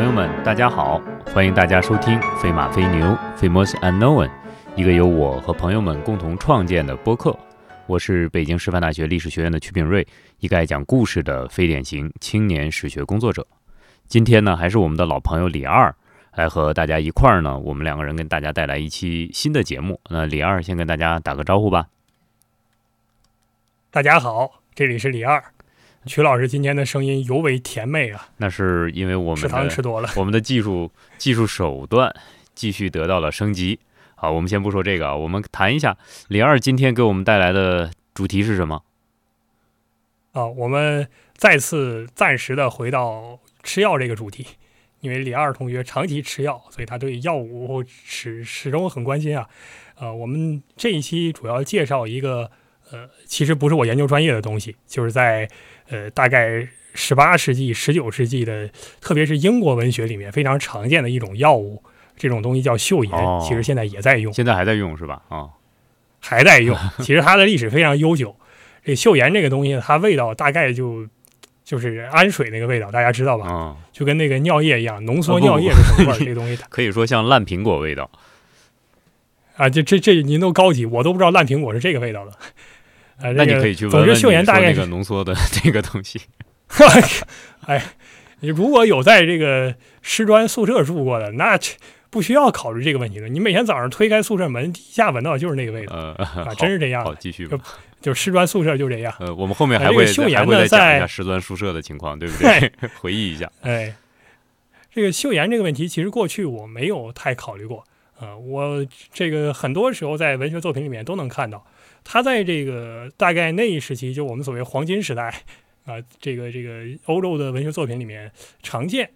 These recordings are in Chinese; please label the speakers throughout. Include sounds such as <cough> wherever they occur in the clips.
Speaker 1: 朋友们，大家好！欢迎大家收听《飞马飞牛 Famous Unknown》，一个由我和朋友们共同创建的播客。我是北京师范大学历史学院的曲炳瑞，一个爱讲故事的非典型青年史学工作者。今天呢，还是我们的老朋友李二来和大家一块儿呢，我们两个人跟大家带来一期新的节目。那李二先跟大家打个招呼吧。
Speaker 2: 大家好，这里是李二。曲老师今天的声音尤为甜美啊，
Speaker 1: 那是因为我们
Speaker 2: 食糖吃多了，
Speaker 1: 我们的技术技术手段继续得到了升级。好，我们先不说这个啊，我们谈一下李二今天给我们带来的主题是什么？
Speaker 2: 啊，我们再次暂时的回到吃药这个主题，因为李二同学长期吃药，所以他对药物始始终很关心啊。呃，我们这一期主要介绍一个呃，其实不是我研究专业的东西，就是在。呃，大概十八世纪、十九世纪的，特别是英国文学里面非常常见的一种药物，这种东西叫溴盐，其实现在也在用，
Speaker 1: 现在还在用是吧？啊，
Speaker 2: 还在用。<laughs> 其实它的历史非常悠久。这溴盐这个东西，它味道大概就就是氨水那个味道，大家知道吧？
Speaker 1: 啊，
Speaker 2: 就跟那个尿液一样，浓缩尿液的什么味儿？这东西 <laughs>
Speaker 1: 可以说像烂苹果味道
Speaker 2: 啊！这这这您都高级，我都不知道烂苹果是这个味道的。啊，
Speaker 1: 那你可以去
Speaker 2: 总之，秀妍大概
Speaker 1: 是浓缩的这个东西。<laughs>
Speaker 2: 哎，你如果有在这个师专宿舍住过的，那不需要考虑这个问题了。你每天早上推开宿舍门，一下闻到就是那个味道啊，真是这样。
Speaker 1: 好，继续。
Speaker 2: 就就师专宿舍就这样。
Speaker 1: 呃，我们后面还会
Speaker 2: 还
Speaker 1: 会再讲一下师专宿舍的情况，对不对？<laughs> 回忆一下。
Speaker 2: 哎，这个秀妍这个问题，其实过去我没有太考虑过啊。我这个很多时候在文学作品里面都能看到。它在这个大概那一时期，就我们所谓黄金时代啊，这个这个欧洲的文学作品里面常见。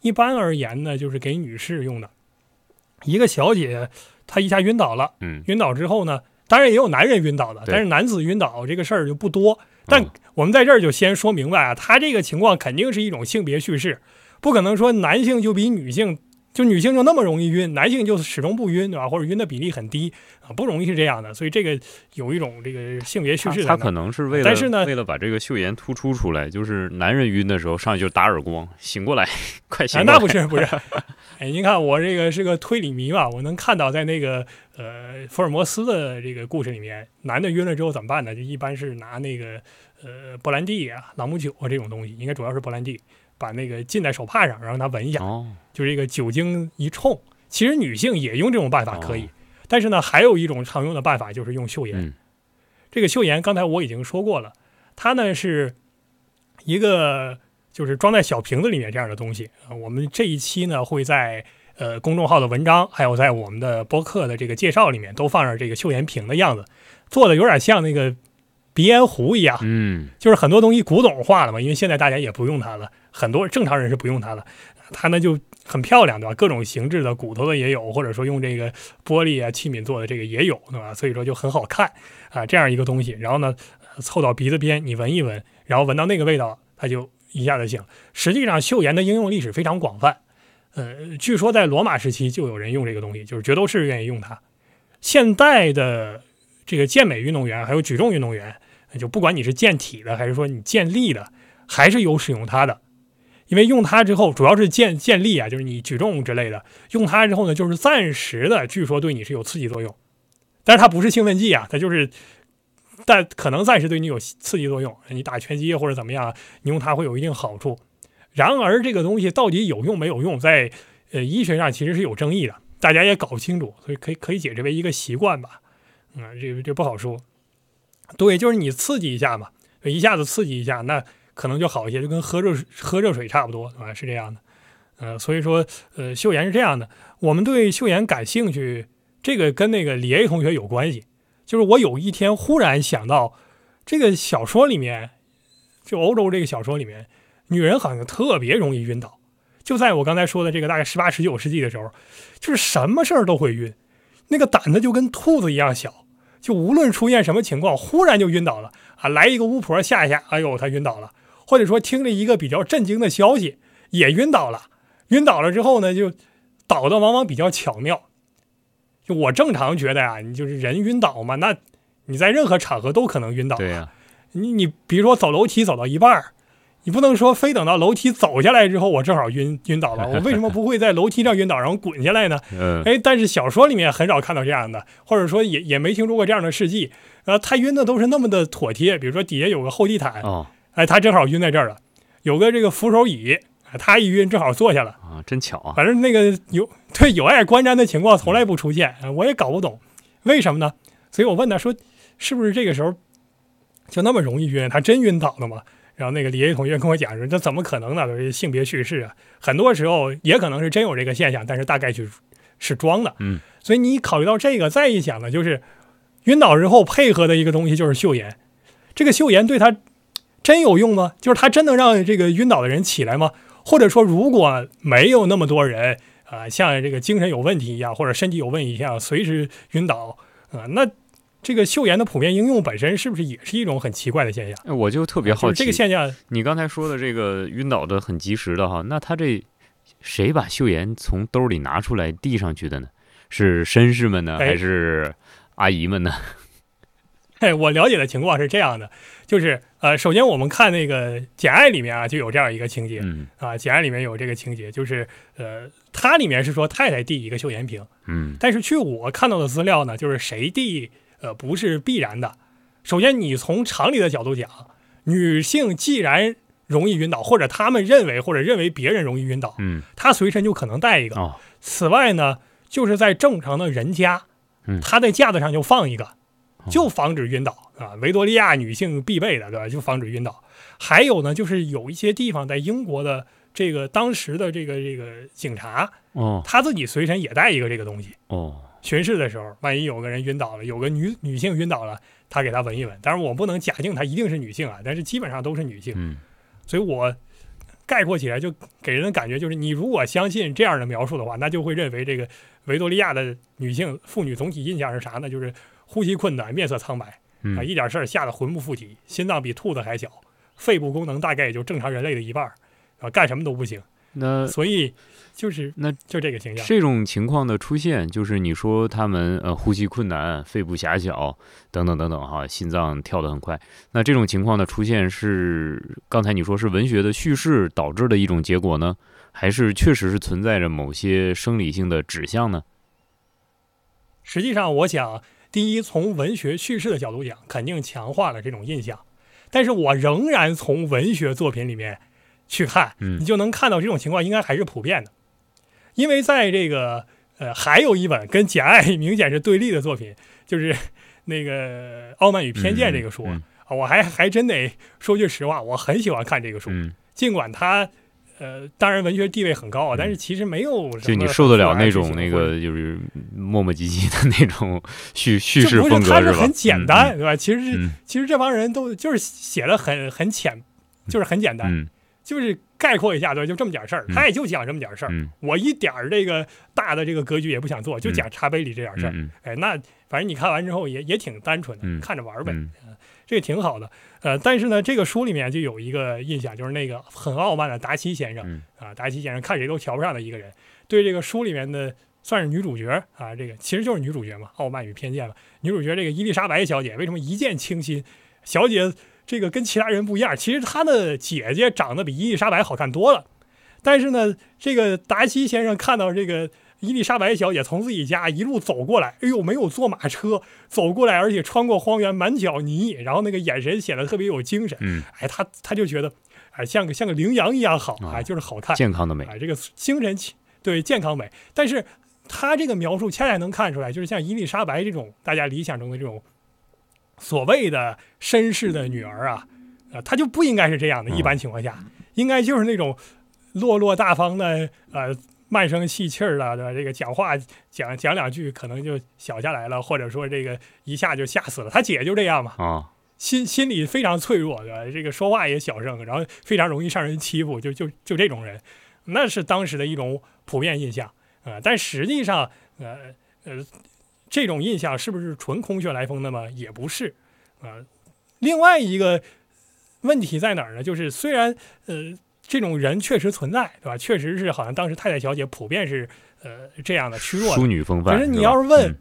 Speaker 2: 一般而言呢，就是给女士用的。一个小姐她一下晕倒了，
Speaker 1: 嗯，
Speaker 2: 晕倒之后呢，当然也有男人晕倒的，但是男子晕倒这个事儿就不多。但我们在这儿就先说明白啊，他这个情况肯定是一种性别叙事，不可能说男性就比女性。就女性就那么容易晕，男性就始终不晕，对吧？或者晕的比例很低啊，不容易是这样的。所以这个有一种这个性别叙事。
Speaker 1: 他可能是为了，
Speaker 2: 但是呢，
Speaker 1: 为了把这个秀颜突出出来，就是男人晕的时候上去就打耳光，醒过来，快醒！
Speaker 2: 那不是不是，<laughs> 哎，您看我这个是个推理迷嘛，我能看到在那个呃福尔摩斯的这个故事里面，男的晕了之后怎么办呢？就一般是拿那个呃勃兰地啊、朗姆酒啊这种东西，应该主要是勃兰蒂。把那个浸在手帕上，让他闻一下，就是这个酒精一冲。其实女性也用这种办法可以，但是呢，还有一种常用的办法就是用嗅盐。这个嗅盐刚才我已经说过了，它呢是一个就是装在小瓶子里面这样的东西啊。我们这一期呢会在呃公众号的文章，还有在我们的播客的这个介绍里面都放上这个嗅盐瓶的样子，做的有点像那个鼻烟壶一样。
Speaker 1: 嗯，
Speaker 2: 就是很多东西古董化了嘛，因为现在大家也不用它了。很多正常人是不用它了，它呢就很漂亮，对吧？各种形制的，骨头的也有，或者说用这个玻璃啊器皿做的这个也有，对吧？所以说就很好看啊，这样一个东西。然后呢，凑到鼻子边，你闻一闻，然后闻到那个味道，它就一下子醒。实际上，溴盐的应用历史非常广泛。呃，据说在罗马时期就有人用这个东西，就是角斗士愿意用它。现代的这个健美运动员还有举重运动员，就不管你是健体的还是说你健力的，还是有使用它的。因为用它之后，主要是建建立啊，就是你举重之类的。用它之后呢，就是暂时的，据说对你是有刺激作用，但是它不是兴奋剂啊，它就是，但可能暂时对你有刺激作用。你打拳击或者怎么样，你用它会有一定好处。然而，这个东西到底有用没有用，在呃医学上其实是有争议的，大家也搞不清楚，所以可以可以解释为一个习惯吧。啊，这这不好说。对，就是你刺激一下嘛，一下子刺激一下那。可能就好一些，就跟喝热喝热水差不多，啊？是这样的，呃，所以说，呃，秀妍是这样的。我们对秀妍感兴趣，这个跟那个李 A 同学有关系。就是我有一天忽然想到，这个小说里面，就欧洲这个小说里面，女人好像特别容易晕倒。就在我刚才说的这个大概十八十九世纪的时候，就是什么事儿都会晕，那个胆子就跟兔子一样小，就无论出现什么情况，忽然就晕倒了啊！来一个巫婆吓一吓，哎呦，他晕倒了。或者说听了一个比较震惊的消息，也晕倒了。晕倒了之后呢，就倒的往往比较巧妙。就我正常觉得呀，你就是人晕倒嘛，那你在任何场合都可能晕倒。
Speaker 1: 对呀，
Speaker 2: 你你比如说走楼梯走到一半儿，你不能说非等到楼梯走下来之后，我正好晕晕倒了。<laughs> 我为什么不会在楼梯上晕倒，然后滚下来呢？
Speaker 1: 嗯，
Speaker 2: 哎，但是小说里面很少看到这样的，或者说也也没听说过这样的事迹。呃，他晕的都是那么的妥帖，比如说底下有个厚地毯，
Speaker 1: 哦
Speaker 2: 哎，他正好晕在这儿了；有个这个扶手椅，哎他一晕正好坐下了。
Speaker 1: 啊，真巧啊，
Speaker 2: 反正那个有 <laughs> 对有碍观瞻的情况从来不出现，呃我也搞不懂为什么呢？所以我问他说，是不是这个时候就那么容易晕？他真晕倒了吗？然后那个李 A 同学跟我讲说，这怎么可能呢？性别叙事啊，很多时候也可能是真有这个现象，但是大概率是装的。
Speaker 1: 嗯，
Speaker 2: 所以你考虑到这个，再一想呢，就是晕倒之后配合的一个东西就是嗅盐，这个嗅盐对他真有用吗？就是他真能让这个晕倒的人起来吗？或者说，如果没有那么多人啊、像这个精神有问题一样，或者身体有问题一样，随时晕倒啊、那这个嗅盐的普遍应用本身是不是也是一种很奇怪的现象？
Speaker 1: 哎我就特别好奇，
Speaker 2: 就是这个现象，
Speaker 1: 你刚才说的这个晕倒的很及时的哈，那他这谁把嗅盐从兜里拿出来递上去的呢？是绅士们呢，
Speaker 2: 哎
Speaker 1: 还是阿姨们呢？
Speaker 2: 嘿，<laughs> 我了解的情况是这样的，就是呃，首先我们看那个《简爱》里面啊，就有这样一个情节
Speaker 1: 嗯
Speaker 2: 啊，《简爱》里面有这个情节，就是呃，它里面是说太太递一个嗅盐瓶，
Speaker 1: 嗯
Speaker 2: 但是据我看到的资料呢，就是谁递呃不是必然的。首先，你从常理的角度讲，女性既然容易晕倒，或者她们认为或者认为别人容易晕倒，
Speaker 1: 嗯
Speaker 2: 她随身就可能带一个。
Speaker 1: 哦
Speaker 2: 此外呢，就是在正常的人家
Speaker 1: 嗯，
Speaker 2: 她在架子上就放一个，
Speaker 1: 哦
Speaker 2: 就防止晕倒啊。维多利亚女性必备的，对吧？就防止晕倒。还有呢，就是有一些地方在英国的这个当时的这个这个警察，
Speaker 1: 哦
Speaker 2: 他自己随身也带一个这个东西。
Speaker 1: 哦
Speaker 2: 巡视的时候，万一有个人晕倒了，有个女女性晕倒了，他给她闻一闻。当然，我不能假定她一定是女性啊，但是基本上都是女性。
Speaker 1: 嗯
Speaker 2: 所以我概括起来就给人的感觉就是，你如果相信这样的描述的话，那就会认为这个维多利亚的女性妇女总体印象是啥呢？就是呼吸困难、面色苍白啊，
Speaker 1: 嗯
Speaker 2: 一点事儿吓得魂不附体，心脏比兔子还小，肺部功能大概也就正常人类的一半儿啊，干什么都不行。
Speaker 1: 那
Speaker 2: 所以就是
Speaker 1: 那
Speaker 2: 就这个形象。
Speaker 1: 这种情况的出现，就是你说他们呃呼吸困难、肺部狭小等等等等哈，心脏跳得很快。那这种情况的出现是刚才你说是文学的叙事导致的一种结果呢，还是确实是存在着某些生理性的指向呢？
Speaker 2: 实际上，我想，第一，从文学叙事的角度讲，肯定强化了这种印象。但是我仍然从文学作品里面去看，
Speaker 1: 嗯
Speaker 2: 你就能看到这种情况应该还是普遍的。因为在这个呃，还有一本跟《简爱》明显是对立的作品，就是那个《傲慢与偏见》这个书、
Speaker 1: 嗯。
Speaker 2: 啊，我还还真得说句实话，我很喜欢看这个书，
Speaker 1: 嗯，
Speaker 2: 尽管它。呃，当然文学地位很高啊，但是其实没有什么
Speaker 1: 就你受得了那种那个就是磨磨唧唧的那种叙叙事
Speaker 2: 不
Speaker 1: 风格
Speaker 2: 是很简单，对吧？其实其实这帮人都就是写的很很浅，就是很简单，
Speaker 1: 嗯。
Speaker 2: 就是概括一下，对，就这么点事儿，
Speaker 1: 嗯
Speaker 2: 他也就讲这么点事儿。
Speaker 1: 嗯
Speaker 2: 我一点儿这个大的这个格局也不想做，就讲茶杯里这点事儿。
Speaker 1: 嗯
Speaker 2: 哎，那反正你看完之后也也挺单纯的，
Speaker 1: 嗯
Speaker 2: 看着玩儿呗，
Speaker 1: 嗯
Speaker 2: 这个挺好的。呃，但是呢，这个书里面就有一个印象，就是那个很傲慢的达奇先生、
Speaker 1: 嗯
Speaker 2: 啊，达奇先生看谁都瞧不上的一个人，对这个书里面的算是女主角啊，这个其实就是女主角嘛，傲慢与偏见嘛。女主角这个伊丽莎白小姐为什么一见倾心？小姐这个跟其他人不一样，其实他的姐姐长得比伊丽莎白好看多了。但是呢，这个达西先生看到这个伊丽莎白小姐从自己家一路走过来，哎呦，没有坐马车走过来，而且穿过荒原，满脚泥，然后那个眼神显得特别有精神。
Speaker 1: 嗯，
Speaker 2: 哎，他他就觉得，哎，像个像个羚羊一样好，
Speaker 1: 啊
Speaker 2: 哎，就是好看，
Speaker 1: 健康的美，
Speaker 2: 哎，这个精神气对健康美。但是他这个描述恰恰能看出来，就是像伊丽莎白这种大家理想中的这种所谓的绅士的女儿啊，啊，她就不应该是这样的。
Speaker 1: 嗯
Speaker 2: 一般情况下，应该就是那种落落大方的，呃。慢声细气儿的，对吧？这个讲话讲讲两句，可能就小下来了，或者说这个一下就吓死了。他姐就这样嘛，
Speaker 1: 啊，
Speaker 2: 心心里非常脆弱，对吧？这个说话也小声，然后非常容易让人欺负，就就就这种人，那是当时的一种普遍印象啊、呃但实际上，呃呃，这种印象是不是纯空穴来风的吗？也不是啊、另外一个问题在哪儿呢？就是虽然呃这种人确实存在，对吧？确实是好像当时太太小姐普遍是呃这样的虚弱的
Speaker 1: 淑女风范。
Speaker 2: 可是你要是问
Speaker 1: 嗯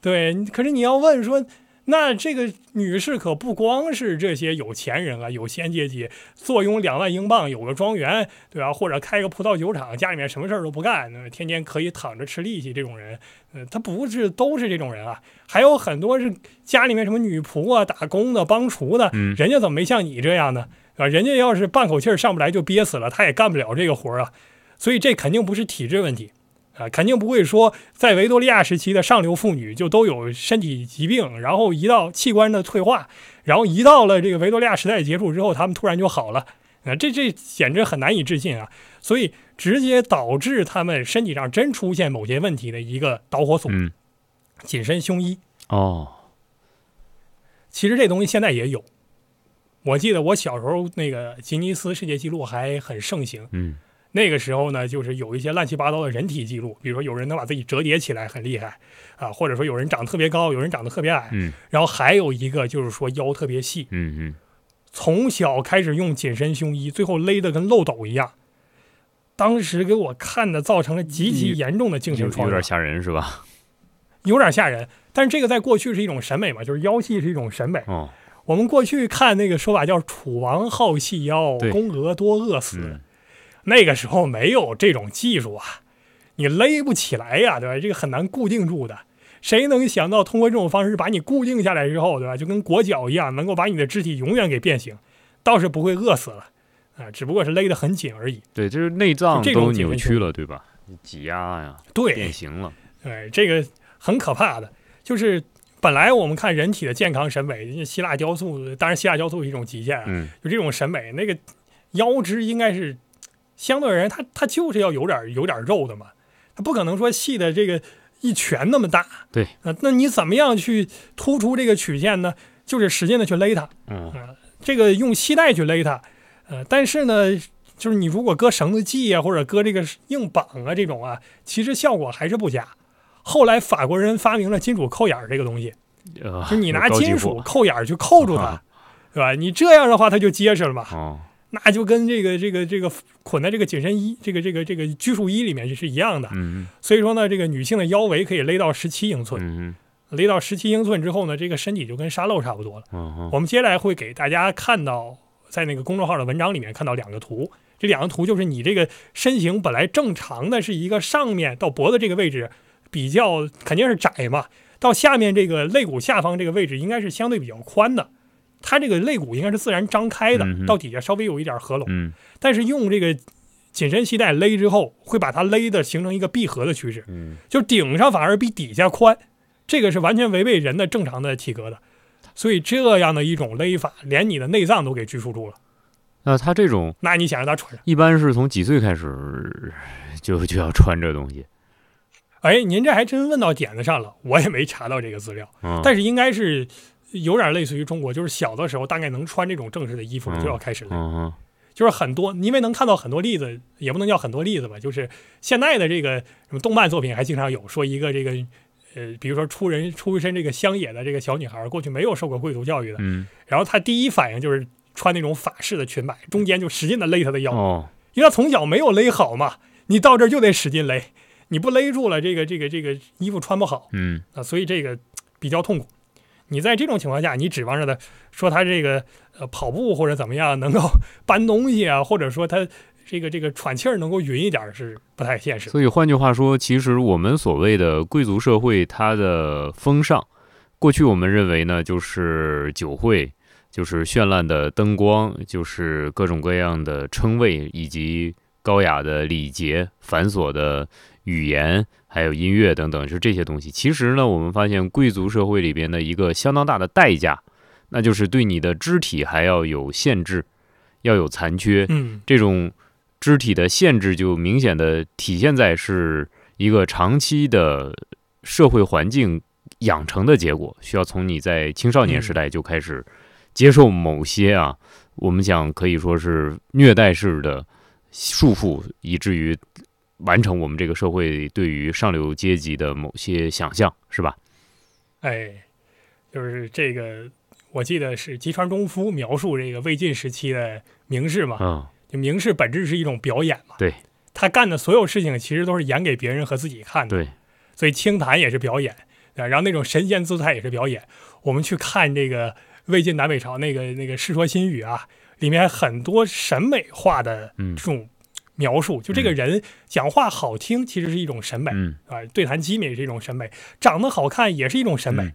Speaker 2: 对，可是你要问说，那这个女士可不光是这些有钱人啊，有闲阶级，坐拥两万英镑，有个庄园，对吧？或者开个葡萄酒厂，家里面什么事儿都不干，天天可以躺着吃利息这种人，呃，他不是都是这种人啊，还有很多是家里面什么女仆啊、打工的、帮厨的，
Speaker 1: 嗯
Speaker 2: 人家怎么没像你这样呢？啊，人家要是半口气儿上不来就憋死了，他也干不了这个活儿啊。所以这肯定不是体制问题啊，肯定不会说在维多利亚时期的上流妇女就都有身体疾病，然后一到器官的退化，然后一到了这个维多利亚时代结束之后，他们突然就好了啊，这这简直很难以置信啊！所以直接导致他们身体上真出现某些问题的一个导火索，
Speaker 1: 嗯，
Speaker 2: 紧身胸衣。
Speaker 1: 哦，
Speaker 2: 其实这东西现在也有。我记得我小时候那个吉尼斯世界纪录还很盛行，
Speaker 1: 嗯
Speaker 2: 那个时候呢，就是有一些乱七八糟的人体记录，比如说有人能把自己折叠起来，很厉害啊，或者说有人长得特别高，有人长得特别矮，
Speaker 1: 嗯
Speaker 2: 然后还有一个就是说腰特别细，
Speaker 1: 嗯嗯，
Speaker 2: 从小开始用紧身胸衣，最后勒得跟漏斗一样。当时给我看的造成了极其严重的精神创伤，
Speaker 1: 有有点吓人是吧？
Speaker 2: 有点吓人。但是这个在过去是一种审美嘛，就是腰细是一种审美。
Speaker 1: 哦，
Speaker 2: 我们过去看那个说法叫“楚王好细腰，宫娥多饿死”，
Speaker 1: 嗯
Speaker 2: 那个时候没有这种技术啊，你勒不起来呀，对吧？这个很难固定住的。谁能想到通过这种方式把你固定下来之后，对吧？就跟裹脚一样，能够把你的肢体永远给变形，倒是不会饿死了啊，只不过是勒得很紧而已。
Speaker 1: 对，就是内脏都扭曲了，对吧？挤压呀，
Speaker 2: 对，
Speaker 1: 变形了。
Speaker 2: 对，这个很可怕的，就是本来我们看人体的健康审美，希腊雕塑，当然希腊雕塑是一种极限啊，
Speaker 1: 嗯
Speaker 2: 就这种审美，那个腰肢应该是相对而言，它它就是要有点有点肉的嘛，它不可能说细的这个一拳那么大。
Speaker 1: 对
Speaker 2: 啊，那你怎么样去突出这个曲线呢？就是使劲的去勒它，
Speaker 1: 嗯
Speaker 2: 这个用膝带去勒它，呃，但是呢，就是你如果搁绳子系啊，或者搁这个硬绑啊这种啊，其实效果还是不佳。后来法国人发明了金属扣眼儿这个东西，
Speaker 1: 呃，
Speaker 2: 就你拿金属扣眼儿去扣住它
Speaker 1: 啊，
Speaker 2: 对吧？你这样的话，它就结实了嘛。
Speaker 1: 哦，
Speaker 2: 那就跟这个这个这个捆在这个紧身衣、这个这个这个拘束衣里面是一样的。
Speaker 1: 嗯
Speaker 2: 所以说呢，这个女性的腰围可以勒到十七英寸，
Speaker 1: 嗯
Speaker 2: 勒到十七英寸之后呢，这个身体就跟沙漏差不多了。我们接下来会给大家看到，在那个公众号的文章里面看到两个图，这两个图就是你这个身形本来正常的是一个上面到脖子这个位置比较肯定是窄嘛，到下面这个肋骨下方这个位置应该是相对比较宽的，它这个肋骨应该是自然张开的
Speaker 1: 嗯，
Speaker 2: 到底下稍微有一点合拢，
Speaker 1: 嗯
Speaker 2: 但是用这个紧身系带勒之后，会把它勒的形成一个闭合的趋势，
Speaker 1: 嗯，
Speaker 2: 就顶上反而比底下宽，这个是完全违背人的正常的体格的。所以这样的一种勒法，连你的内脏都给拘束住了。
Speaker 1: 那他这种
Speaker 2: 那你想让他穿上？
Speaker 1: 一般是从几岁开始就就要穿这东西？
Speaker 2: 哎，您这还真问到点子上了，我也没查到这个资料，
Speaker 1: 嗯，
Speaker 2: 但是应该是有点类似于中国，就是小的时候大概能穿这种正式的衣服就要开始
Speaker 1: 了，
Speaker 2: 就是很多，因为能看到很多例子，也不能叫很多例子吧，就是现在的这个什么动漫作品还经常有说一个这个。呃，比如说出人出身这个乡野的这个小女孩，过去没有受过贵族教育的，
Speaker 1: 嗯。
Speaker 2: 然后她第一反应就是穿那种法式的裙摆，中间就使劲的勒她的腰，
Speaker 1: 哦，
Speaker 2: 因为她从小没有勒好嘛，你到这儿就得使劲勒，你不勒住了，这个这个这个衣服穿不好
Speaker 1: 嗯。
Speaker 2: 啊，所以这个比较痛苦。你在这种情况下，你指望着他说他这个呃跑步或者怎么样能够 <laughs> 搬东西啊，或者说他这个这个喘气儿能够匀一点儿是不太现实。
Speaker 1: 所以换句话说，其实我们所谓的贵族社会，它的风尚，过去我们认为呢，就是酒会，就是绚烂的灯光，就是各种各样的称谓，以及高雅的礼节、繁琐的语言，还有音乐等等，是这些东西。其实呢，我们发现贵族社会里边的一个相当大的代价，那就是对你的肢体还要有限制，要有残缺。
Speaker 2: 嗯，
Speaker 1: 这种肢体的限制就明显的体现在是一个长期的社会环境养成的结果，需要从你在青少年时代就开始接受某些啊，我们讲可以说是虐待式的束缚，以至于完成我们这个社会对于上流阶级的某些想象，是吧？
Speaker 2: 哎，就是这个，我记得是吉川忠夫描述这个魏晋时期的名士嘛，
Speaker 1: 嗯，
Speaker 2: 就名士本质是一种表演嘛，
Speaker 1: 对，
Speaker 2: 他干的所有事情其实都是演给别人和自己看的，
Speaker 1: 对，
Speaker 2: 所以清谈也是表演，啊，然后那种神仙姿态也是表演。我们去看这个魏晋南北朝那个那个《世说新语》啊，里面很多审美化的
Speaker 1: 嗯。
Speaker 2: 这种描述，就这个人讲话好听，其实是一种审美
Speaker 1: 嗯
Speaker 2: 啊，对谈机敏是一种审美，长得好看也是一种审美，
Speaker 1: 嗯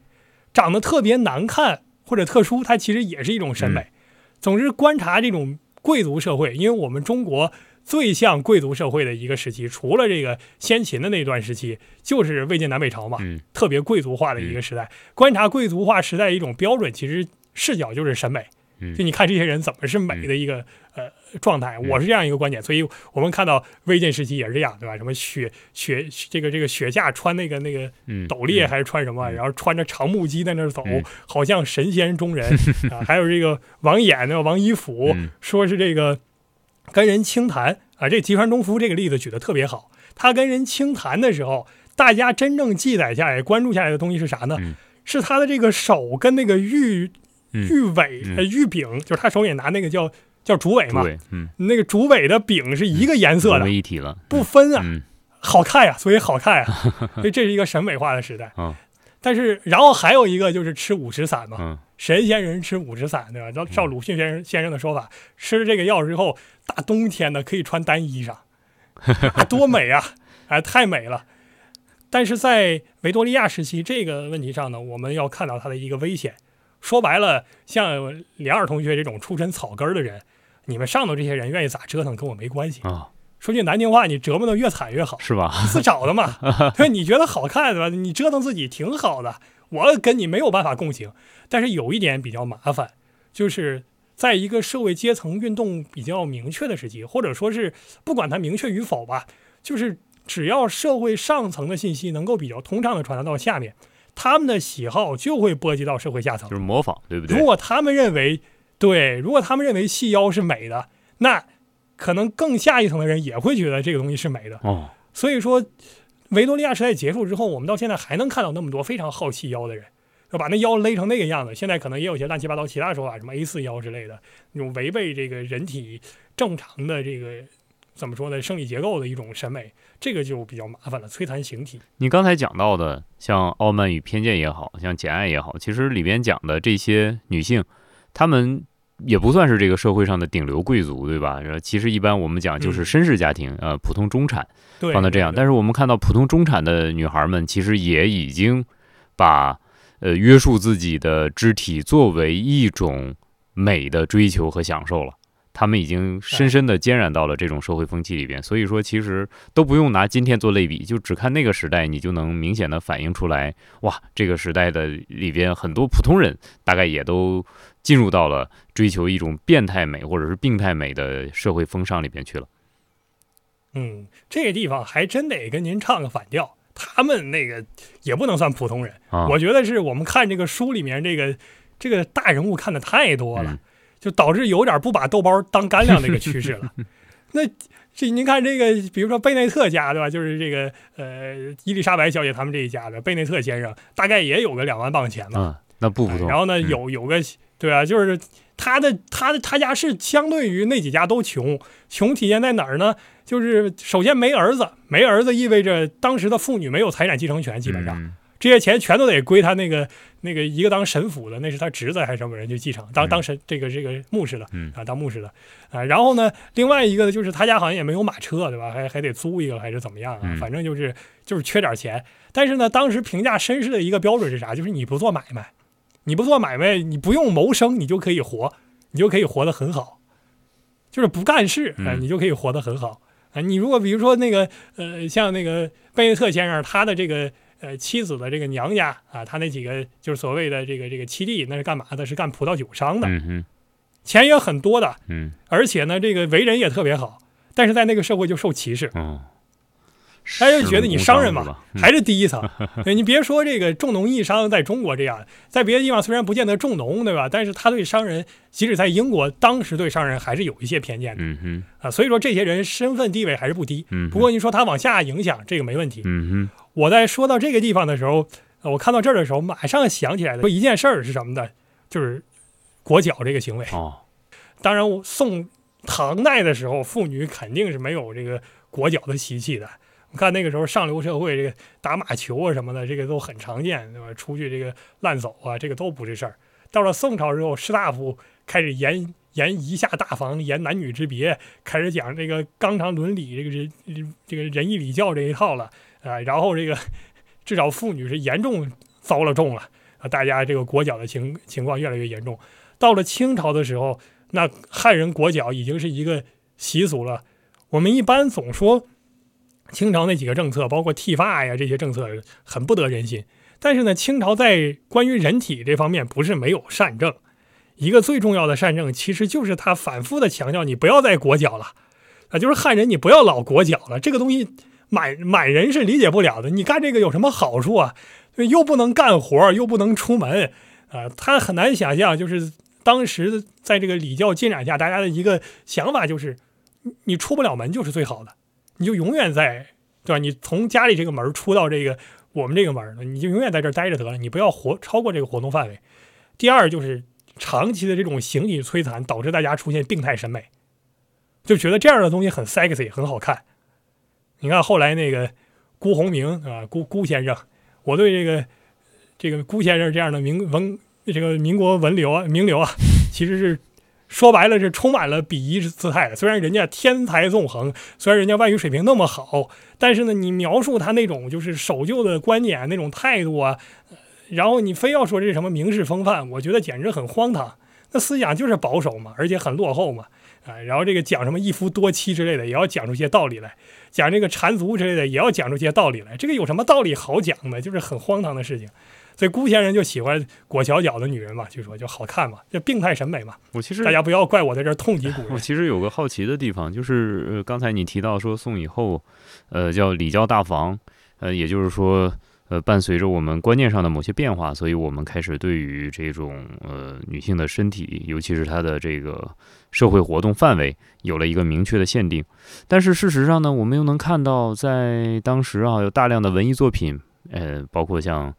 Speaker 2: 长得特别难看或者特殊，它其实也是一种审美。
Speaker 1: 嗯
Speaker 2: 总之，观察这种贵族社会，因为我们中国最像贵族社会的一个时期，除了这个先秦的那段时期，就是魏晋南北朝嘛，
Speaker 1: 嗯
Speaker 2: 特别贵族化的一个时代。观察贵族化时代一种标准，其实视角就是审美。
Speaker 1: 嗯
Speaker 2: 就你看这些人怎么是美的一个、呃状态，
Speaker 1: 嗯
Speaker 2: 我是这样一个观点，所以我们看到魏晋时期也是这样，对吧？什么雪雪这个这个雪下穿那个那个
Speaker 1: 嗯，
Speaker 2: 斗笠还是穿什么，
Speaker 1: 嗯
Speaker 2: 然后穿着长木屐在那儿走，
Speaker 1: 嗯
Speaker 2: 好像神仙中人 <laughs> 啊。还有这个王衍呢，王一甫、
Speaker 1: 嗯
Speaker 2: 说是这个跟人清谈啊，这吉川中夫这个例子举得特别好。他跟人清谈的时候，大家真正记载下来、关注下来的东西是啥呢？
Speaker 1: 嗯
Speaker 2: 是他的这个手跟那个玉
Speaker 1: 嗯
Speaker 2: 玉尾、玉柄，就是他手里拿那个叫叫竹尾嘛，那个竹尾的柄是一个颜色
Speaker 1: 融
Speaker 2: 的，
Speaker 1: 为一体了，
Speaker 2: 不分啊，
Speaker 1: 嗯。
Speaker 2: 好看呀，所以好看呀，所 <laughs> 以这是一个审美化的时代。
Speaker 1: 啊
Speaker 2: 但是，然后还有一个就是吃五石散嘛，
Speaker 1: 嗯。
Speaker 2: 神仙人吃五石散，对吧？照照鲁迅先生先生的说法，吃了这个药之后，大冬天的可以穿单衣裳，啊多美啊！<laughs> 哎，太美了。但是在维多利亚时期这个问题上呢，我们要看到它的一个危险。说白了，像梁二同学这种出身草根儿的人，你们上头这些人愿意咋折腾跟我没关系。
Speaker 1: 啊，
Speaker 2: 说句难听话，你折磨的越惨越好。
Speaker 1: 是吧？
Speaker 2: 自找的嘛，<laughs> 对，你觉得好看对吧？你折腾自己挺好的，我跟你没有办法共情。但是有一点比较麻烦，就是在一个社会阶层运动比较明确的时期，或者说是不管它明确与否吧，就是只要社会上层的信息能够比较通畅的传达到下面，他们的喜好就会波及到社会下层
Speaker 1: 就。是模仿，对不对
Speaker 2: 如？果他们认为对，如果他们认为细腰是美的，那可能更下一层的人也会觉得这个东西是美的。
Speaker 1: 哦，
Speaker 2: 所以说，维多利亚时代结束之后，我们到现在还能看到那么多非常好细腰的人，要把那腰勒成那个样子。现在可能也有一些乱七八糟其他说法，什么 A 四腰之类的，那种违背这个人体正常的这个怎么说呢，生理结构的一种审美，这个就比较麻烦了，摧残形体。
Speaker 1: 你刚才讲到的，像《傲慢与偏见》也好像《简爱》也好，其实里边讲的这些女性，她们也不算是这个社会上的顶流贵族，对吧？然后其实一般我们讲就是
Speaker 2: 嗯
Speaker 1: 绅士家庭，呃，普通中产
Speaker 2: 对，
Speaker 1: 放到这样。但
Speaker 2: 是
Speaker 1: 是我们看到普通中产的女孩们，其实也已经把呃约束自己的肢体作为一种美的追求和享受了。她们已经深深的沾染到了这种社会风气里边，所以说其实都不用拿今天做类比，就只看那个时代，你就能明显的反映出来，哇，这个时代的里边很多普通人大概也都进入到了追求一种变态美或者是病态美的社会风尚里边去了。
Speaker 2: 嗯，这个地方还真得跟您唱个反调。他们那个也不能算普通人，
Speaker 1: 啊，
Speaker 2: 我觉得是我们看这个书里面这个这个大人物看的太多了，
Speaker 1: 嗯
Speaker 2: 就导致有点不把豆包当干粮那个趋势了。<laughs> 那这您看这个，比如说贝内特家对吧？就是这个呃伊丽莎白小姐他们这一家的贝内特先生，大概也有个两万镑钱吧。
Speaker 1: 啊，那不
Speaker 2: 然后呢，
Speaker 1: 嗯
Speaker 2: 有有个对啊，就是他的他的他家是相对于那几家都穷，穷体现在哪儿呢？就是首先没儿子，没儿子意味着当时的妇女没有财产继承权，基本上。
Speaker 1: 嗯
Speaker 2: 这些钱全都得归他那个那个一个当神父的，那是他侄子还是什么人去继承，当
Speaker 1: 嗯
Speaker 2: 当神这个这个牧师的
Speaker 1: 嗯
Speaker 2: 啊，当牧师的啊。然后呢，另外一个就是他家好像也没有马车，对吧？还还得租一个还是怎么样啊？
Speaker 1: 嗯
Speaker 2: 反正就是就是缺点钱。但是呢，当时评价绅士的一个标准是啥？就是你不做买卖，你不做买卖，你不用谋生，你就可以活，你就可以活得很好，就是不干事啊，
Speaker 1: 嗯
Speaker 2: 你就可以活得很好啊。你如果比如说那个呃，像那个贝内特先生，他的这个。呃，妻子的这个娘家啊，他那几个就是所谓的这个这个七弟，那是干嘛的？是干葡萄酒商的，钱也很多的，
Speaker 1: 嗯。
Speaker 2: 而且呢，这个为人也特别好，但是在那个社会就受歧视，
Speaker 1: 哦，
Speaker 2: 他就觉得你商人嘛还是第一层。<laughs> 对你别说这个重农抑商在中国这样，在别的地方虽然不见得重农，对吧？但是他对商人，即使在英国，当时对商人还是有一些偏见的
Speaker 1: 嗯
Speaker 2: 啊。所以说这些人身份地位还是不低。
Speaker 1: 嗯，
Speaker 2: 不过你说他往下影响，这个没问题。
Speaker 1: 嗯
Speaker 2: 我在说到这个地方的时候，呃我看到这儿的时候，马上想起来的说一件事儿是什么呢？就是裹脚这个行为。
Speaker 1: 哦
Speaker 2: 当然，我宋唐代的时候，妇女肯定是没有这个裹脚的习气的。我看那个时候上流社会，这个打马球啊什么的，这个都很常见，对吧？出去这个烂走啊，这个都不是事儿。到了宋朝之后，士大夫开始严严夷下大防，严男女之别，开始讲这个纲常伦理，这个人这个仁义礼教这一套了啊。然后这个至少妇女是严重遭了重了啊，大家这个裹脚的情情况越来越严重。到了清朝的时候，那汉人裹脚已经是一个习俗了。我们一般总说。清朝那几个政策，包括剃发呀这些政策，很不得人心。但是呢，清朝在关于人体这方面不是没有善政。一个最重要的善政，其实就是他反复的强调你不要再裹脚了啊，就是汉人你不要老裹脚了。这个东西满满人是理解不了的。你干这个有什么好处啊？又不能干活，又不能出门啊，他很难想象，就是当时在这个礼教进展下，大家的一个想法就是，你出不了门就是最好的。你就永远在，对吧？你从家里这个门出到这个我们这个门你就永远在这儿待着得了，你不要活超过这个活动范围。第二就是长期的这种形体摧残，导致大家出现病态审美，就觉得这样的东西很 sexy 很好看。你看后来那个辜鸿铭啊，辜辜先生，我对这个这个辜先生这样的名文这个民国文流啊名流啊，其实是。说白了是充满了鄙夷姿态的。虽然人家天才纵横，虽然人家外语水平那么好，但是呢，你描述他那种就是守旧的观点、那种态度啊，然后你非要说这是什么名士风范，我觉得简直很荒唐。那思想就是保守嘛，而且很落后嘛，啊，然后这个讲什么一夫多妻之类的，也要讲出些道理来；讲这个缠足之类的，也要讲出些道理来。这个有什么道理好讲的？就是很荒唐的事情。所以辜先生就喜欢裹小脚的女人嘛，据说就好看嘛，就病态审美嘛。
Speaker 1: 我其实
Speaker 2: 大家不要怪我在这儿痛击古人。
Speaker 1: 我其实有个好奇的地方，就是刚才你提到说宋以后，呃，叫礼教大防，呃，也就是说，呃，伴随着我们观念上的某些变化，所以我们开始对于这种呃女性的身体，尤其是她的这个社会活动范围，有了一个明确的限定。但是事实上呢，我们又能看到，在当时啊，有大量的文艺作品，呃，包括像。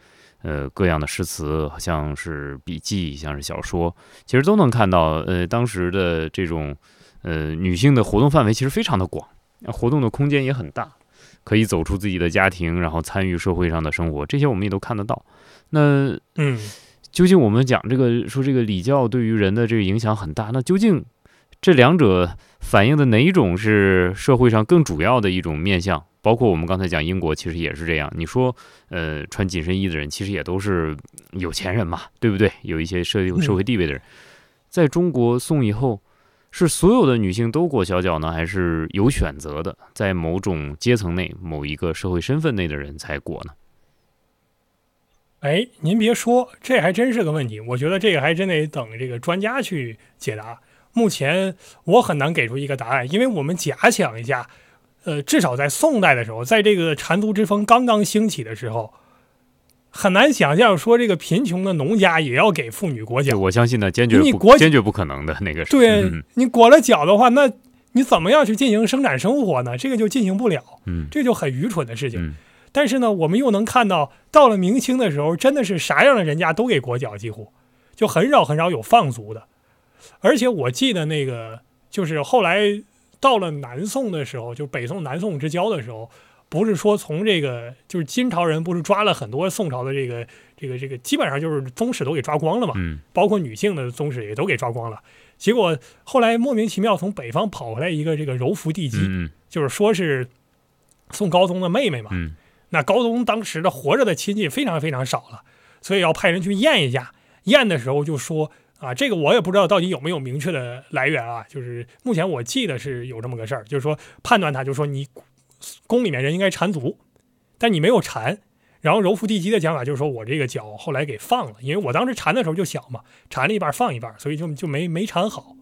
Speaker 1: 呃，各样的诗词，像是笔记，像是小说，其实都能看到。呃，当时的这种呃女性的活动范围其实非常的广，活动的空间也很大，可以走出自己的家庭，然后参与社会上的生活，这些我们也都看得到。那
Speaker 2: 嗯，
Speaker 1: 究竟我们讲这个说这个礼教对于人的这个影响很大，那究竟这两者反映的哪一种是社会上更主要的一种面向？包括我们刚才讲英国，其实也是这样。你说，呃，穿紧身衣的人，其实也都是有钱人嘛，对不对？有一些社会社会地位的人。在中国，宋以后，是所有的女性都裹小脚呢，还是有选择的，在某种阶层内、某一个社会身份内的人才裹呢？
Speaker 2: 哎，您别说，这还真是个问题。我觉得这个还真得等这个专家去解答。目前我很难给出一个答案，因为我们假想一下。呃，至少在宋代的时候，在这个缠足之风刚刚兴起的时候，很难想象说这个贫穷的农家也要给妇女裹脚。
Speaker 1: 我相信呢，坚决
Speaker 2: 你裹
Speaker 1: 坚决不可能的那个。
Speaker 2: 对你裹了脚的话，那你怎么样去进行生产生活呢？这个就进行不了。
Speaker 1: 嗯，
Speaker 2: 这就很愚蠢的事情。但是呢，我们又能看到，到了明清的时候，真的是啥样的人家都给裹脚，几乎就很少很少有放足的。而且我记得那个，就是后来。到了南宋的时候，就北宋南宋之交的时候，不是说从这个就是金朝人不是抓了很多宋朝的这个这个这个，基本上就是宗室都给抓光了嘛，
Speaker 1: 嗯，
Speaker 2: 包括女性的宗室也都给抓光了。结果后来莫名其妙从北方跑回来一个这个柔服帝姬，
Speaker 1: 嗯，
Speaker 2: 就是说是宋高宗的妹妹嘛，
Speaker 1: 嗯，
Speaker 2: 那高宗当时的活着的亲戚非常非常少了，所以要派人去验一下，验的时候就说。啊，这个我也不知道到底有没有明确的来源啊。就是目前我记得是有这么个事儿，就是说判断他，就是说你宫里面人应该缠足，但你没有缠。然后柔服地基的讲法就是说我这个脚后来给放了，因为我当时缠的时候就小嘛，缠了一半放一半，所以就就没没缠好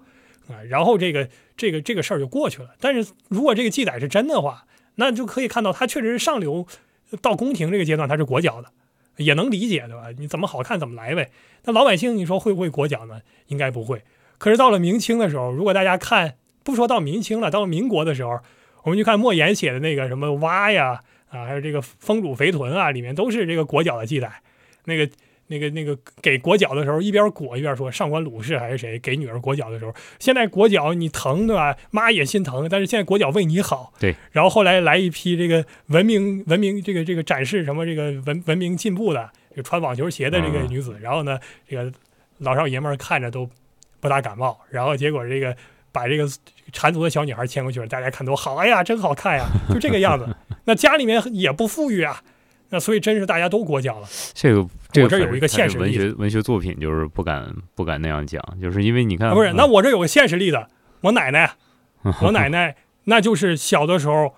Speaker 2: 啊。然后这个这个这个事儿就过去了。但是如果这个记载是真的话，那就可以看到他确实是上流到宫廷这个阶段他是裹脚的。也能理解，对吧？你怎么好看怎么来呗。那老百姓，你说会不会裹脚呢？应该不会。可是到了明清的时候，如果大家看，不说到明清了，到了民国的时候，我们去看莫言写的那个什么蛙呀，啊，还有这个丰乳肥臀啊，里面都是这个裹脚的记载。那个那个那个给裹脚的时候，一边裹一边说上官鲁氏还是谁给女儿裹脚的时候，现在裹脚你疼对吧？妈也心疼，但是现在裹脚为你好。
Speaker 1: 对。
Speaker 2: 然后后来来一批这个文明文明这个这个展示什么这个文文明进步的，就穿网球鞋的这个女子，然后呢，这个老少爷们儿看着都不大感冒，然后结果这个把这个缠足的小女孩牵过去了，大家看多好，哎呀，真好看呀，就这个样子。<laughs> 那家里面也不富裕啊。那所以真是大家都裹脚了。
Speaker 1: 这个我
Speaker 2: 这有一个现实
Speaker 1: 文学文学作品，就是不敢不敢那样讲，就是因为你看，
Speaker 2: 不是？那我这有个现实例子，我奶奶，我奶奶那就是小的时候，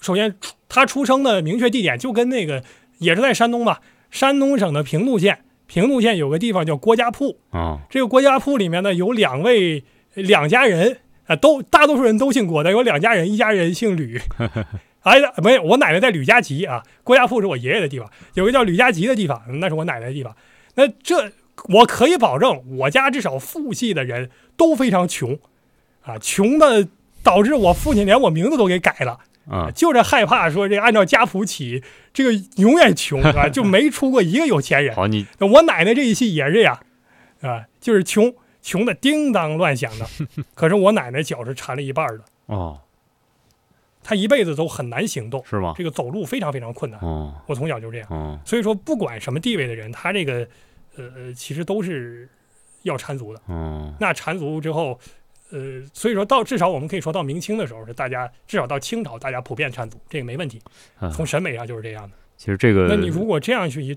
Speaker 2: 首先她出生的明确地点就跟那个也是在山东吧，山东省的平度县，平度县有个地方叫郭家铺
Speaker 1: 啊。
Speaker 2: 这个郭家铺里面呢有两位两家人啊，都大多数人都姓郭的，有两家人，一家人姓吕。<laughs> 哎，没有，我奶奶在吕家集啊，郭家铺是我爷爷的地方，有个叫吕家集的地方，那是我奶奶的地方。那这我可以保证，我家至少父系的人都非常穷，啊，穷的导致我父亲连我名字都给改了啊，就是害怕说这按照家谱起，这个永远穷啊，<laughs> 就没出过一个有钱人。
Speaker 1: 好，你
Speaker 2: 我奶奶这一系也是这样，啊，就是穷穷的叮当乱响的。<laughs> 可是我奶奶脚是缠了一半的
Speaker 1: 哦。
Speaker 2: 他一辈子都很难行动，
Speaker 1: 是吗？
Speaker 2: 这个走路非常非常困难。
Speaker 1: 哦，
Speaker 2: 我从小就这样。
Speaker 1: 哦，
Speaker 2: 所以说不管什么地位的人，他这个呃呃，其实都是要缠足的。
Speaker 1: 哦，
Speaker 2: 那缠足之后，呃，所以说到至少我们可以说到明清的时候，是大家至少到清朝，大家普遍缠足，这个没问题。从审美上就是这样的。
Speaker 1: 其实这个，
Speaker 2: 那你如果这样去一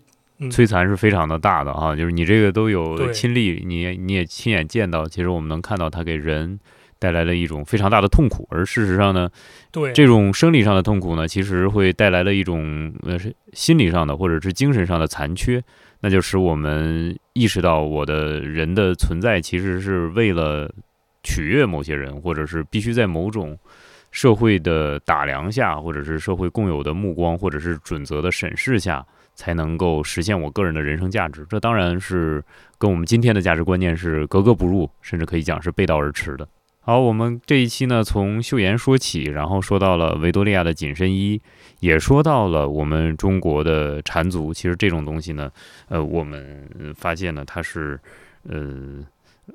Speaker 1: 摧残是非常的大的啊，就是你这个都有亲历，你你也亲眼见到，其实我们能看到他给人。带来了一种非常大的痛苦，而事实上呢，
Speaker 2: 对
Speaker 1: 这种生理上的痛苦呢，其实会带来了一种呃是心理上的或者是精神上的残缺，那就使我们意识到我的人的存在其实是为了取悦某些人，或者是必须在某种社会的打量下，或者是社会共有的目光或者是准则的审视下，才能够实现我个人的人生价值。这当然是跟我们今天的价值观念是格格不入，甚至可以讲是背道而驰的。好，我们这一期呢，从秀妍说起，然后说到了维多利亚的紧身衣，也说到了我们中国的缠足。其实这种东西呢，呃，我们发现呢，它是呃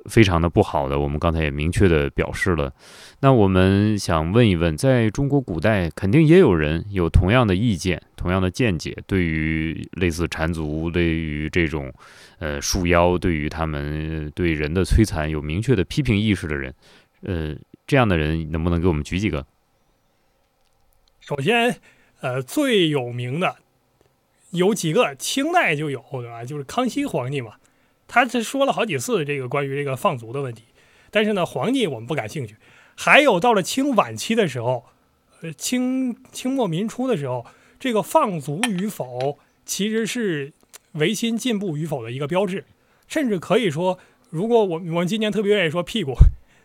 Speaker 1: 非常的不好的。我们刚才也明确的表示了。那我们想问一问，在中国古代，肯定也有人有同样的意见、同样的见解，对于类似缠足，对于这种呃束腰，对于他们对人的摧残有明确的批评意识的人。<laughs> 呃，这样的人能不能给我们举几个？
Speaker 2: 首先，呃，最有名的有几个，清代就有，对吧？就是康熙皇帝嘛，他这说了好几次这个关于这个放逐的问题。但是呢，皇帝我们不感兴趣。还有到了清晚期的时候，呃，清清末民初的时候，这个放逐与否其实是维新进步与否的一个标志，甚至可以说，如果我我们今年特别愿意说屁股。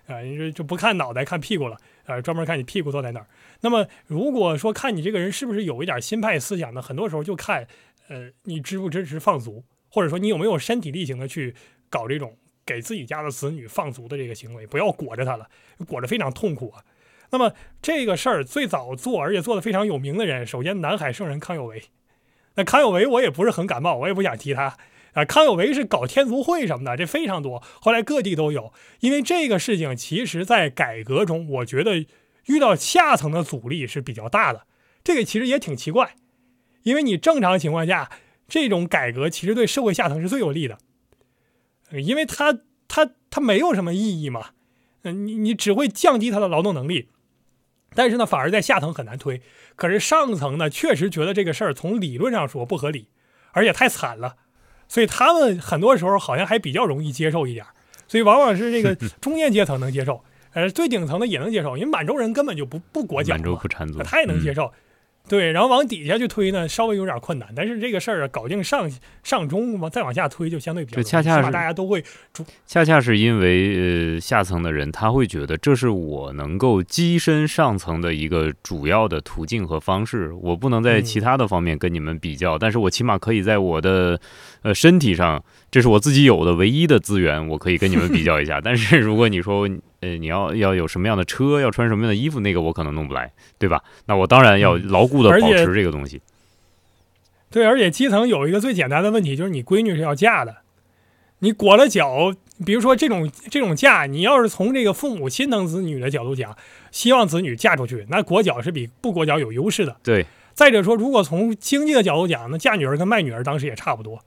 Speaker 2: 啊，你说就不看脑袋看屁股了，呃，专门看你屁股坐在哪儿。那么如果说看你这个人是不是有一点新派思想呢？很多时候就看，呃，你支不支持放足，或者说你有没有身体力行的去搞这种给自己家的子女放足的这个行为，不要裹着他了，裹着非常痛苦啊。那么这个事儿最早做而且做的非常有名的人，首先南海圣人康有为。那康有为我也不是很感冒，我也不想提他。啊，康有为是搞天足会什么的，这非常多。后来各地都有，因为这个事情，其实在改革中，我觉得遇到下层的阻力是比较大的。这个其实也挺奇怪，因为你正常情况下，这种改革其实对社会下层是最有利的，因为他他他没有什么意义嘛，嗯，你你只会降低他的劳动能力，但是呢，反而在下层很难推。可是上层呢，确实觉得这个事儿从理论上说不合理，而且太惨了。所以他们很多时候好像还比较容易接受一点，所以往往是这个 <laughs> 中间阶层能接受，呃，最顶层的也能接受，因为满洲人根本就不不裹脚，
Speaker 1: 满洲不缠足，
Speaker 2: 他也能接受。对，然后往底下去推呢，稍微有点困难。但是这个事儿啊，搞定上上中往再往下推，就相对比较，
Speaker 1: 恰恰是
Speaker 2: 大家都会。
Speaker 1: 恰恰是因为呃下层的人，他会觉得这是我能够跻身上层的一个主要的途径和方式。我不能在其他的方面跟你们比较，但是我起码可以在我的呃身体上，这是我自己有的唯一的资源，我可以跟你们比较一下。<laughs> 但是如果你说，呃，你要要有什么样的车，要穿什么样的衣服，那个我可能弄不来，对吧？那我当然要牢固的保持这个东西。
Speaker 2: 对，而且基层有一个最简单的问题，就是你闺女是要嫁的，你裹了脚，比如说这种这种嫁，你要是从这个父母心疼子女的角度讲，希望子女嫁出去，那裹脚是比不裹脚有优势的。
Speaker 1: 对，
Speaker 2: 再者说，如果从经济的角度讲，那嫁女儿跟卖女儿当时也差不多。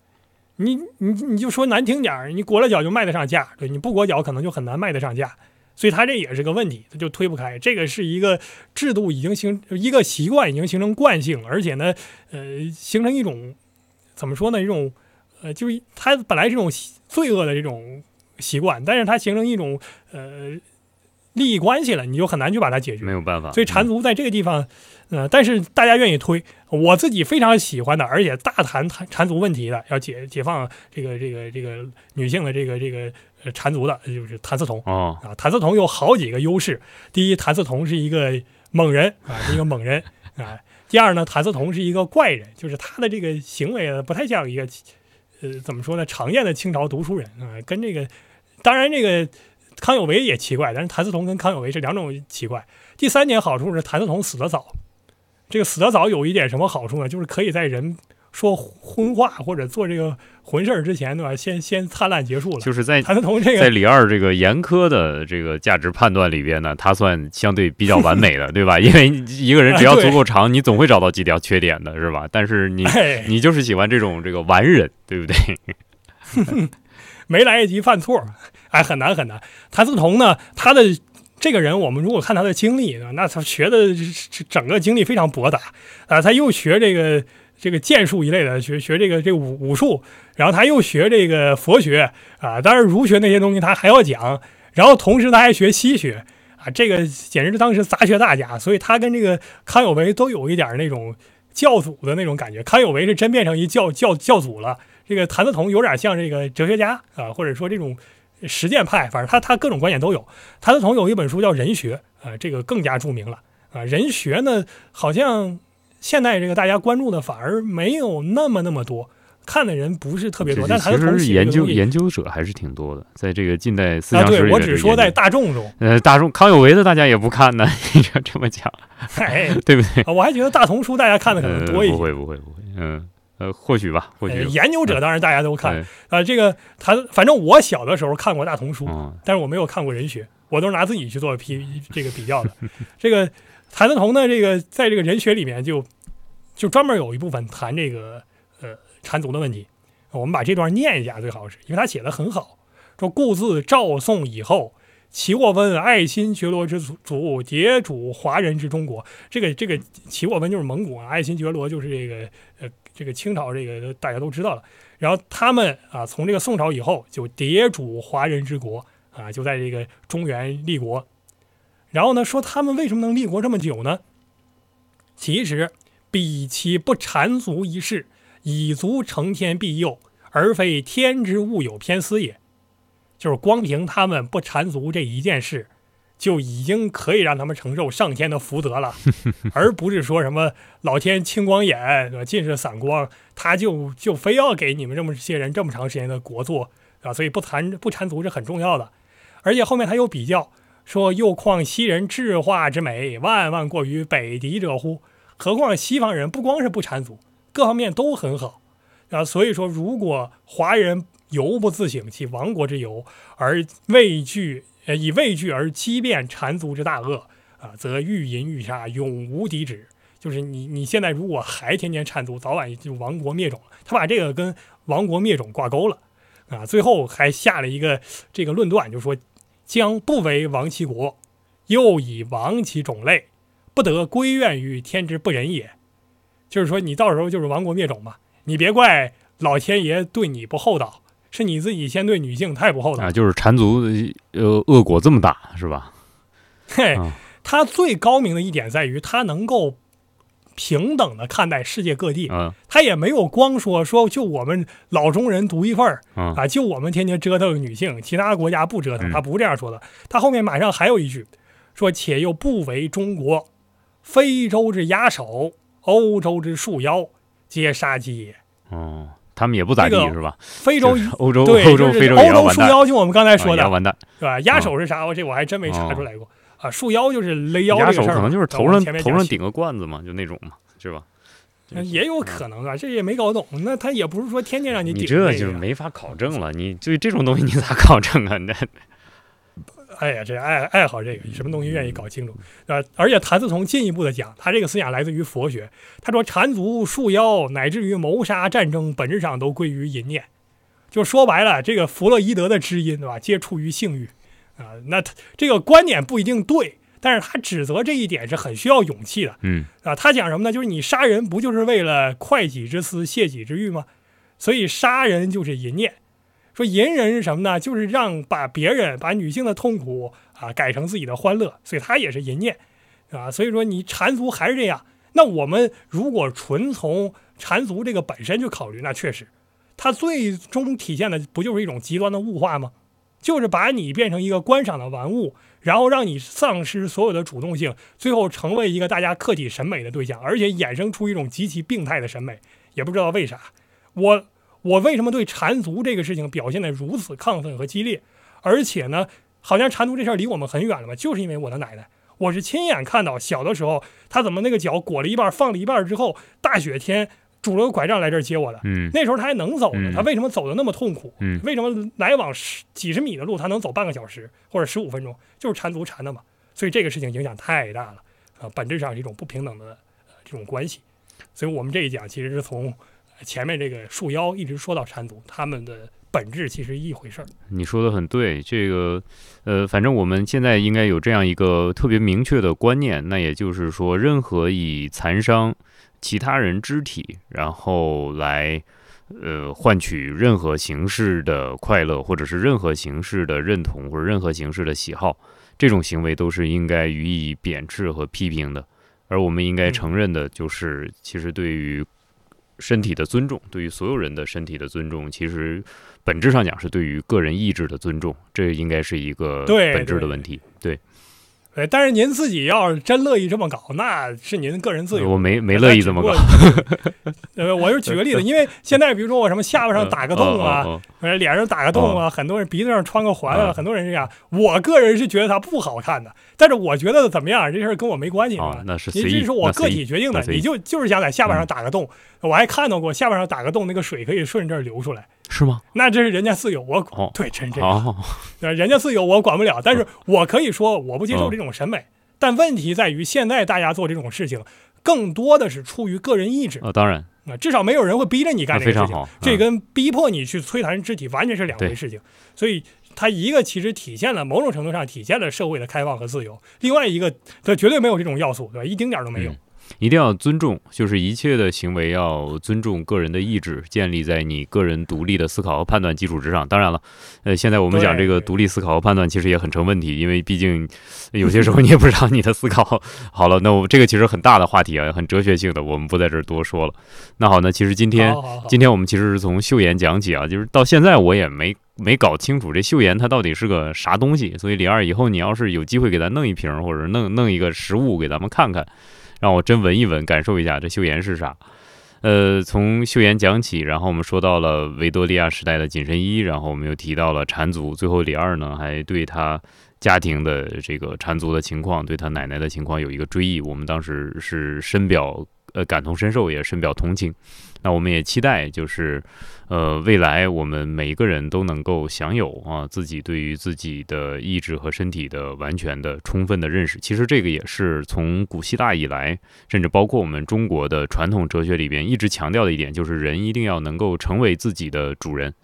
Speaker 2: 你你你就说难听点儿，你裹了脚就卖得上价，对，你不裹脚可能就很难卖得上价，所以他这也是个问题，他就推不开。这个是一个制度已经形一个习惯已经形成惯性，而且呢，呃，形成一种怎么说呢？一种呃，就是它本来是一种罪恶的这种习惯，但是他形成一种呃利益关系了，你就很难去把它解决。
Speaker 1: 没有办法。
Speaker 2: 所以缠足在这个地方，呃，但是大家愿意推，我自己非常喜欢的，而且大谈缠缠足问题的，要解解放这个这个这个女性的这个这个呃缠足的，就是谭嗣同
Speaker 1: 哦，
Speaker 2: 啊。谭嗣同有好几个优势，第一，谭嗣同是一个猛人啊，是一个 <laughs> 猛人啊。第二呢，谭嗣同是一个怪人，就是他的这个行为啊，不太像一个呃怎么说呢，常见的清朝读书人啊，跟这个当然这个康有为也奇怪，但是谭嗣同跟康有为是两种奇怪。第三点好处是谭嗣同死得早，这个死得早有一点什么好处呢？就是可以在人说荤话或者做这个浑事儿之前，对吧？先 <laughs> 先灿烂结束了。
Speaker 1: 就是在
Speaker 2: 谭嗣同这个在
Speaker 1: 李二这个严苛的这个价值判断里边呢，他算相对比较完美的，<laughs> 对吧？因为一个人只要足够长，你总会找到几条缺点的，是吧？但是你
Speaker 2: 哎，
Speaker 1: 你就是喜欢这种这个完人，对不对？<laughs>
Speaker 2: 没来得及犯错，哎，很难很难。谭嗣同呢，他的这个人，我们如果看他的经历呢，那他学的整个经历非常博大啊，他又学这个这个剑术一类的，学学这个这个武武术，然后他又学这个佛学啊，当然儒学那些东西他还要讲，然后同时他还学西学啊，这个简直是当时杂学大家，所以他跟这个康有为都有一点那种教祖的那种感觉，康有为是真变成一教教教祖了。这个谭嗣同有点像这个哲学家啊，或者说这种实践派，反正他他各种观点都有。谭嗣同有一本书叫《人学》啊，这个更加著名了啊。人学呢，好像现在这个大家关注的反而没有那么那么多，看的人不是特别多。但谭嗣同
Speaker 1: 其实
Speaker 2: 写这个东西
Speaker 1: 研究研究者还是挺多的，在这个近代思
Speaker 2: 啊，
Speaker 1: 想史啊
Speaker 2: 对我只说在大众中，
Speaker 1: 呃大众康有为的大家也不看呢，<laughs> 你这这么讲，
Speaker 2: 哎，
Speaker 1: 对不对？
Speaker 2: 啊我还觉得大同书大家看的可能
Speaker 1: 呃
Speaker 2: 多一些。
Speaker 1: 不会不会不会，嗯呃或许吧，或
Speaker 2: 呃
Speaker 1: 许有
Speaker 2: 研究者当然大家都看
Speaker 1: 对
Speaker 2: 啊，这个他，反正我小的时候看过大同书，
Speaker 1: 嗯
Speaker 2: 但是我没有看过人学，我都是拿自己去做批这个比较的。这个谭嗣同呢，这个在这个人学里面就就专门有一部分谈这个呃缠足的问题。我们把这段念一下，最好是因为他写的很好。说故自赵宋以后，齐沃温爱新觉罗之族，迭主华人之中国。这个这个齐沃温就是蒙古啊，爱新觉罗就是这个呃这个清朝这个大家都知道了。然后他们啊，从这个宋朝以后就迭主华人之国啊，就在这个中原立国。然后呢，说他们为什么能立国这么久呢？其实比其不缠足一事，以足承天庇佑，而非天之物有偏私也。就是光凭他们不缠足这一件事，就已经可以让他们承受上天的福德了，<laughs> 而不是说什么老天青光眼，对吧？尽是散光，他就就非要给你们这么些人这么长时间的国祚啊，所以不缠不缠足是很重要的。而且后面他又比较说，又况西人智化之美，万万过于北狄者乎？何况西方人不光是不缠足，各方面都很好啊。所以说，如果华人犹不自省其亡国之由，而畏惧呃以畏惧而欺变缠足之大恶啊，则欲淫欲杀，永无敌止。就是你你现在如果还天天缠足，早晚就亡国灭种。他把这个跟亡国灭种挂钩了啊，最后还下了一个这个论断，就说将不为亡其国，又以亡其种类，不得归怨于天之不仁也。就是说你到时候就是亡国灭种嘛，你别怪老天爷对你不厚道。是你自己先对女性太不厚道
Speaker 1: 啊，就是缠足呃恶果这么大是吧？<laughs>
Speaker 2: 嘿
Speaker 1: 啊，
Speaker 2: 他最高明的一点在于他能够平等的看待世界各地，
Speaker 1: 嗯
Speaker 2: 他也没有光说说就我们老中人独一份儿
Speaker 1: 嗯
Speaker 2: 啊，就我们天天折腾女性，其他国家不折腾，
Speaker 1: 嗯
Speaker 2: 他不这样说的。他后面马上还有一句说，且又不为中国，非洲之压手，欧洲之束腰，皆杀鸡也。
Speaker 1: 哦，他们也不咋地
Speaker 2: 这个
Speaker 1: 是吧？
Speaker 2: 非洲
Speaker 1: 就是欧洲
Speaker 2: 对，
Speaker 1: 欧洲非洲
Speaker 2: 欧洲束腰，就我们刚才说的
Speaker 1: 完蛋。
Speaker 2: 是吧？压手是啥？我这我还真没查出来过啊。束腰就是勒腰
Speaker 1: 压
Speaker 2: 这事儿
Speaker 1: 可能就是头上头上顶个罐子嘛，就那种嘛，是吧？
Speaker 2: 也有可能啊，这也没搞懂。那他也不是说天天让
Speaker 1: 你
Speaker 2: 顶，
Speaker 1: 这就没法考证了。你对这种东西你咋考证啊？那。
Speaker 2: 哎呀，这爱爱好这个，什么东西愿意搞清楚啊？而且谭嗣同进一步的讲，他这个思想来自于佛学。他说，缠足束腰，乃至于谋杀战争，本质上都归于淫念。就说白了，这个弗洛伊德的知音，对吧？皆出于性欲啊。那他这个观点不一定对，但是他指责这一点是很需要勇气的。
Speaker 1: 嗯
Speaker 2: 啊，他讲什么呢？就是你杀人不就是为了快己之私、泄己之欲吗？所以杀人就是淫念。说淫人是什么呢？就是让把别人把女性的痛苦啊改成自己的欢乐，所以他也是淫念，啊，所以说你缠足还是这样。那我们如果纯从缠足这个本身去考虑，那确实，它最终体现的不就是一种极端的物化吗？就是把你变成一个观赏的玩物，然后让你丧失所有的主动性，最后成为一个大家客体审美的对象，而且衍生出一种极其病态的审美，也不知道为啥，我。我为什么对缠足这个事情表现得如此亢奋和激烈？而且呢，好像缠足这事儿离我们很远了嘛，就是因为我的奶奶，我是亲眼看到小的时候，她怎么那个脚裹了一半，放了一半之后，大雪天拄了个拐杖来这儿接我的。
Speaker 1: 嗯，
Speaker 2: 那时候她还能走呢，她为什么走的那么痛苦？
Speaker 1: 嗯，
Speaker 2: 为什么来往十几十米的路她能走半个小时或者十五分钟？就是缠足缠的嘛。所以这个事情影响太大了啊，本质上是一种不平等的这种关系。所以我们这一讲其实是从。前面这个束腰一直说到缠足，他们的本质其实一回事儿。
Speaker 1: 你说的很对，这个呃，反正我们现在应该有这样一个特别明确的观念，那也就是说，任何以残伤其他人肢体，然后来呃换取任何形式的快乐，或者是任何形式的认同，或者任何形式的喜好，这种行为都是应该予以贬斥和批评的。而我们应该承认的就是，其实对于身体的尊重，对于所有人的身体的尊重，其实本质上讲是对于个人意志的尊重，这应该是一个本质的问题。对。
Speaker 2: 对，但是您自己要是真乐意这么搞，那是您个人自由。
Speaker 1: 我没没乐意这么搞。<laughs>
Speaker 2: 呃，我就举个例子，因为现在比如说我什么下巴上打个洞啊，脸上打个洞啊，很多人鼻子上穿个环啊，很多人这样。我个人是觉得它不好看的，但是我觉得怎么样，这事儿跟我没关系。
Speaker 1: 啊，那是
Speaker 2: 您这是我个体决定的，你就就是想在下巴上打个洞，我还看到过下巴上打个洞，那个水可以顺这儿流出来。
Speaker 1: 是吗？
Speaker 2: 那这是人家自由，我对真这样。人家自由我管不了，但是我可以说我不接受这种审美。但问题在于，现在大家做这种事情，更多的是出于个人意志。
Speaker 1: 啊，当然，
Speaker 2: 啊，至少没有人会逼着你干这个事情。
Speaker 1: 好，
Speaker 2: 这跟逼迫你去摧残肢体完全是两回事情。所以，它一个其实体现了某种程度上体现了社会的开放和自由，另外一个它绝对没有这种要素，对吧？一丁点都没有。
Speaker 1: 一定要尊重，就是一切的行为要尊重个人的意志，建立在你个人独立的思考和判断基础之上。当然了，呃，现在我们讲这个独立思考和判断，其实也很成问题，因为毕竟有些时候你也不知道你的思考好了。那我这个其实很大的话题啊，很哲学性的，我们不在这儿多说了。那好，那其实今天今天我们其实是从秀妍讲起啊，就是到现在我也没没搞清楚这秀妍它到底是个啥东西。所以李二以后你要是有机会给咱弄一瓶，或者弄弄一个实物给咱们看看。让我真闻一闻，感受一下这秀妍是啥。呃，从秀妍讲起，然后我们说到了维多利亚时代的紧身衣，然后我们又提到了缠足，最后李二呢还对他家庭的这个缠足的情况，对他奶奶的情况有一个追忆。我们当时是深表呃感同身受，也深表同情。那我们也期待，就是，呃，未来我们每一个人都能够享有啊自己对于自己的意志和身体的完全的、充分的认识。其实这个也是从古希腊以来，甚至包括我们中国的传统哲学里边一直强调的一点，就是人一定要能够成为自己的主人，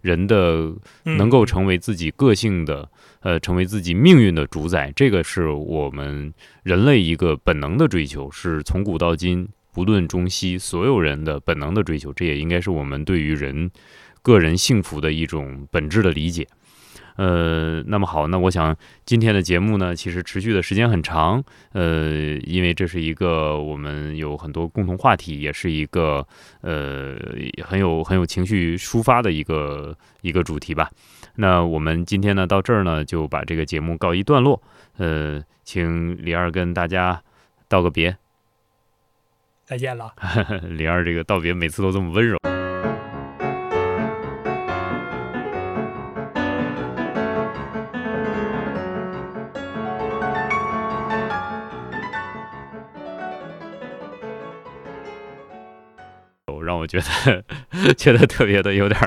Speaker 1: 人的能够成为自己个性的，呃，成为自己命运的主宰。这个是我们人类一个本能的追求，是从古到今。不论中西，所有人的本能的追求，这也应该是我们对于人个人幸福的一种本质的理解。呃，那么好，那我想今天的节目呢，其实持续的时间很长。呃，因为这是一个我们有很多共同话题，也是一个呃很有很有情绪抒发的一个一个主题吧。那我们今天呢，到这儿呢，就把这个节目告一段落。呃，请李二跟大家道个别。
Speaker 2: 再见了，
Speaker 1: 李二，这个道别每次都这么温柔。让我觉得 <laughs> 觉得特别的有点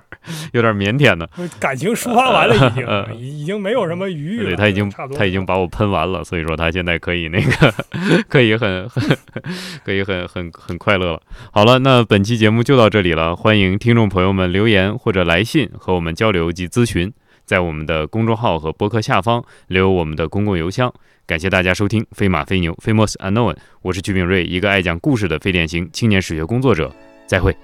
Speaker 1: 有点腼腆的。
Speaker 2: 感情抒发完了，已经已已经没有什么余裕了。
Speaker 1: 对他已经他已经把我喷完了，所以说他现在可以那个 <laughs> 可以很很 <laughs> 可以很很很快乐了。好了，那本期节目就到这里了，欢迎听众朋友们留言或者来信和我们交流及咨询，在我们的公众号和博客下方留我们的公共邮箱。感谢大家收听《飞马飞牛》（Famous Unknown），我是曲炳瑞，一个爱讲故事的非典型青年史学工作者。再会。